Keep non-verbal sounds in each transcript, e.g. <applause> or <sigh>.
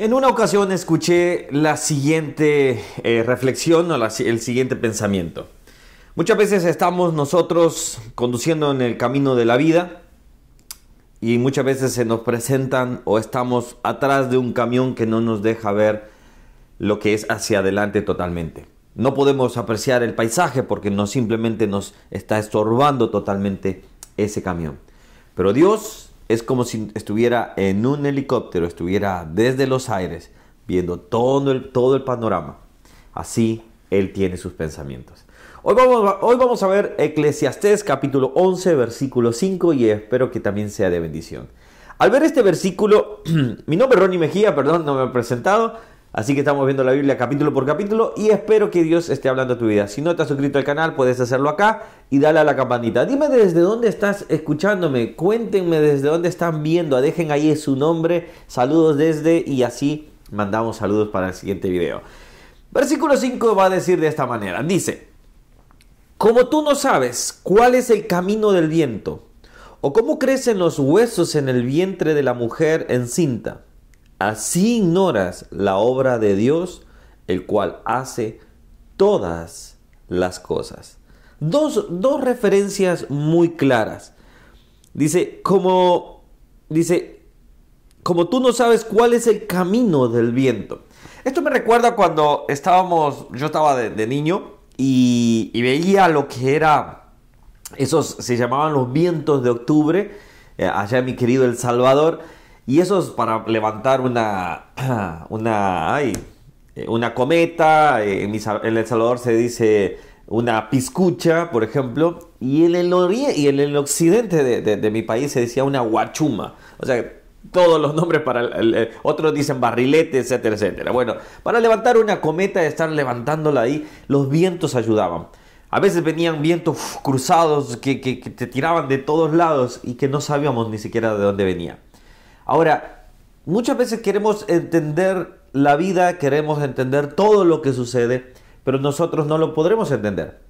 En una ocasión escuché la siguiente eh, reflexión o el siguiente pensamiento. Muchas veces estamos nosotros conduciendo en el camino de la vida y muchas veces se nos presentan o estamos atrás de un camión que no nos deja ver lo que es hacia adelante totalmente. No podemos apreciar el paisaje porque no simplemente nos está estorbando totalmente ese camión. Pero Dios es como si estuviera en un helicóptero, estuviera desde los aires, viendo todo el, todo el panorama. Así Él tiene sus pensamientos. Hoy vamos, hoy vamos a ver Eclesiastés capítulo 11, versículo 5 y espero que también sea de bendición. Al ver este versículo, <clears throat> mi nombre es Ronnie Mejía, perdón, no me he presentado. Así que estamos viendo la Biblia capítulo por capítulo y espero que Dios esté hablando a tu vida. Si no te has suscrito al canal, puedes hacerlo acá y dale a la campanita. Dime desde dónde estás escuchándome, cuéntenme desde dónde están viendo, dejen ahí su nombre, saludos desde y así mandamos saludos para el siguiente video. Versículo 5 va a decir de esta manera, dice, como tú no sabes cuál es el camino del viento o cómo crecen los huesos en el vientre de la mujer encinta, Así ignoras la obra de Dios, el cual hace todas las cosas. Dos, referencias muy claras. Dice, como, dice, como tú no sabes cuál es el camino del viento. Esto me recuerda cuando estábamos, yo estaba de, niño y, veía lo que era, esos se llamaban los vientos de octubre, eh, allá mi querido El Salvador y eso es para levantar una, <clears throat> una, ay, eh, una cometa, eh, en, El Salvador se dice una piscucha, por ejemplo, y en el, y en el occidente de, mi país se decía una guachuma. O sea, todos los nombres para el, otros dicen barrilete, etcétera, etcétera. Bueno, para levantar una cometa, estar levantándola ahí, los vientos ayudaban. A veces venían vientos cruzados que, que, te tiraban de todos lados y que no sabíamos ni siquiera de dónde venía. Ahora, muchas veces queremos entender la vida, queremos entender todo lo que sucede, pero nosotros no lo podremos entender.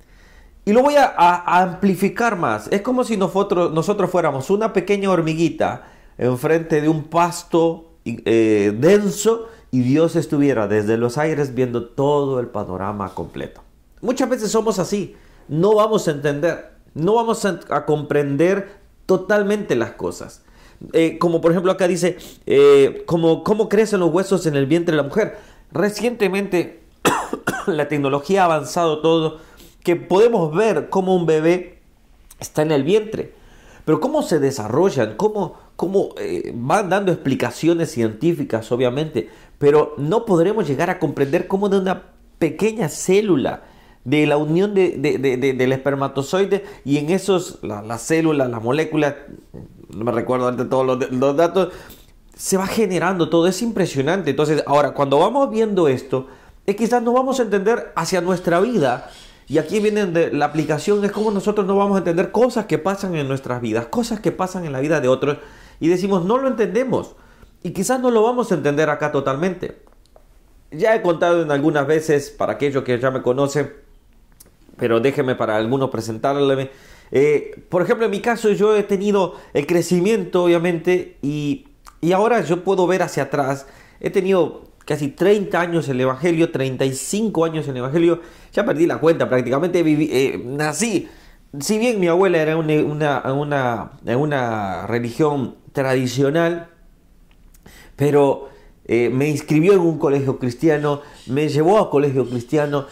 Y lo voy a, amplificar más. Es como si nosotros, fuéramos una pequeña hormiguita enfrente de un pasto eh, denso y Dios estuviera desde los aires viendo todo el panorama completo. Muchas veces somos así. No vamos a entender, no vamos a comprender totalmente las cosas. Eh, como por ejemplo acá dice, eh, como, cómo crecen los huesos en el vientre de la mujer. Recientemente <coughs> la tecnología ha avanzado todo, que podemos ver cómo un bebé está en el vientre, pero cómo se desarrollan, cómo, cómo eh, van dando explicaciones científicas, obviamente, pero no podremos llegar a comprender cómo de una pequeña célula, de la unión de, del espermatozoide y en esos, las la células, las moléculas, no me recuerdo antes todos los, datos, se va generando todo, es impresionante. Entonces, ahora, cuando vamos viendo esto, es quizás no vamos a entender hacia nuestra vida. Y aquí viene de la aplicación, es como nosotros no vamos a entender cosas que pasan en nuestras vidas, cosas que pasan en la vida de otros, y decimos, no lo entendemos. Y quizás no lo vamos a entender acá totalmente. Ya he contado en algunas veces, para aquellos que ya me conocen, pero déjenme para algunos presentarle eh, por ejemplo, en mi caso yo he tenido el crecimiento, obviamente, y, ahora yo puedo ver hacia atrás. He tenido casi 30 años en el Evangelio, 35 años en el Evangelio. Ya perdí la cuenta, prácticamente viví, eh, nací. Si bien mi abuela era una, una, una, religión tradicional, pero eh, me inscribió en un colegio cristiano, me llevó a colegio cristiano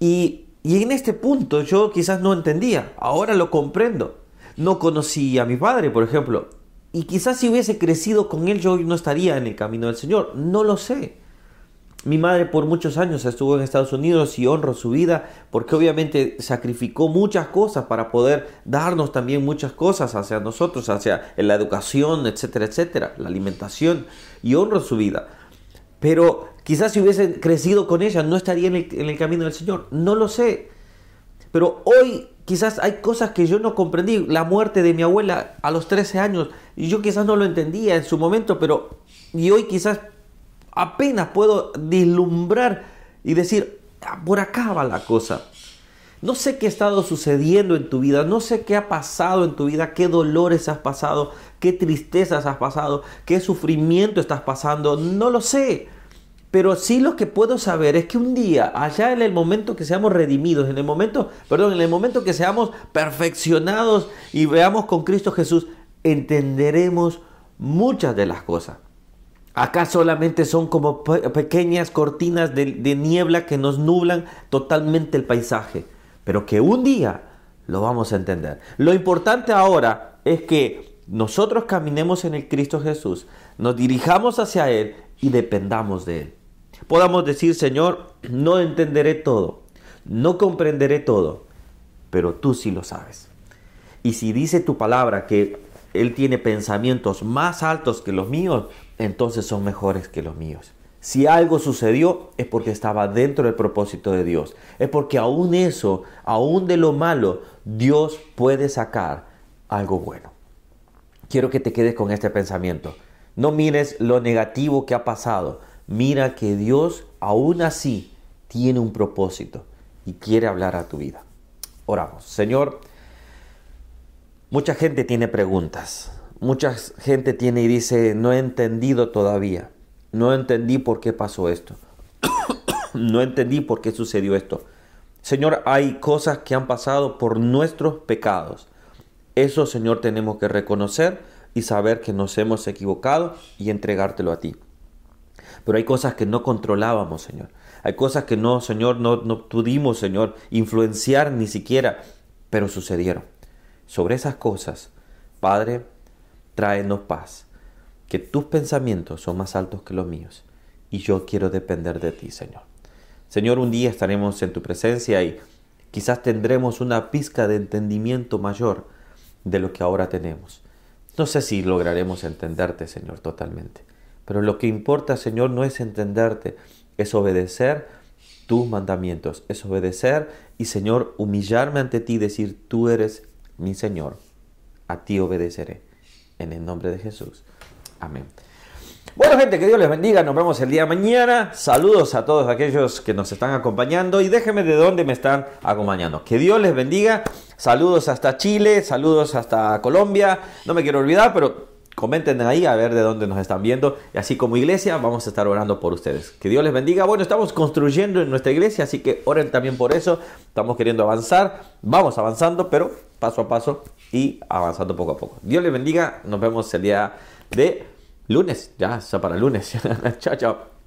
y y en este punto yo quizás no entendía, ahora lo comprendo. No conocí a mi padre, por ejemplo, y quizás si hubiese crecido con él yo no estaría en el camino del Señor, no lo sé. Mi madre por muchos años estuvo en Estados Unidos y honro su vida porque obviamente sacrificó muchas cosas para poder darnos también muchas cosas hacia nosotros, hacia la educación, etcétera, etcétera, la alimentación y honro su vida. Pero quizás si hubiese crecido con ella no estaría en el, camino del Señor. No lo sé. Pero hoy quizás hay cosas que yo no comprendí. La muerte de mi abuela a los 13 años. Yo quizás no lo entendía en su momento. Pero y hoy quizás apenas puedo vislumbrar y decir, ah, por acá va la cosa. No sé qué ha estado sucediendo en tu vida, no sé qué ha pasado en tu vida, qué dolores has pasado, qué tristezas has pasado, qué sufrimiento estás pasando, no lo sé. Pero sí lo que puedo saber es que un día, allá en el momento que seamos redimidos, en el momento, perdón, en el momento que seamos perfeccionados y veamos con Cristo Jesús, entenderemos muchas de las cosas. Acá solamente son como pequeñas cortinas de, de, niebla que nos nublan totalmente el paisaje, pero que un día lo vamos a entender. Lo importante ahora es que nosotros caminemos en el Cristo Jesús, nos dirijamos hacia Él y dependamos de Él podamos decir, Señor, no entenderé todo, no comprenderé todo, pero tú sí lo sabes. Y si dice tu palabra que Él tiene pensamientos más altos que los míos, entonces son mejores que los míos. Si algo sucedió es porque estaba dentro del propósito de Dios. Es porque aún eso, aún de lo malo, Dios puede sacar algo bueno. Quiero que te quedes con este pensamiento. No mires lo negativo que ha pasado, mira que Dios aún así tiene un propósito y quiere hablar a tu vida. Oramos. Señor, mucha gente tiene preguntas. Mucha gente tiene y dice, no he entendido todavía. No entendí por qué pasó esto. <coughs> no entendí por qué sucedió esto. Señor, hay cosas que han pasado por nuestros pecados. Eso, Señor, tenemos que reconocer y saber que nos hemos equivocado y entregártelo a ti. Pero hay cosas que no controlábamos, Señor. Hay cosas que no, Señor, no, pudimos, Señor, influenciar ni siquiera, pero sucedieron. Sobre esas cosas, Padre, tráenos paz. Que tus pensamientos son más altos que los míos. Y yo quiero depender de ti, Señor. Señor, un día estaremos en tu presencia y quizás tendremos una pizca de entendimiento mayor de lo que ahora tenemos. No sé si lograremos entenderte, Señor, totalmente. Pero lo que importa, Señor, no es entenderte, es obedecer tus mandamientos, es obedecer y, Señor, humillarme ante ti y decir, tú eres mi Señor, a ti obedeceré. En el nombre de Jesús. Amén. Bueno, gente, que Dios les bendiga. Nos vemos el día mañana. Saludos a todos aquellos que nos están acompañando y déjenme de dónde me están acompañando. Que Dios les bendiga. Saludos hasta Chile, saludos hasta Colombia. No me quiero olvidar, pero Comenten ahí a ver de dónde nos están viendo. Y así como iglesia, vamos a estar orando por ustedes. Que Dios les bendiga. Bueno, estamos construyendo en nuestra iglesia, así que oren también por eso. Estamos queriendo avanzar. Vamos avanzando, pero paso a paso y avanzando poco a poco. Dios les bendiga. Nos vemos el día de lunes. Ya, ya para lunes. <laughs> chao, chao.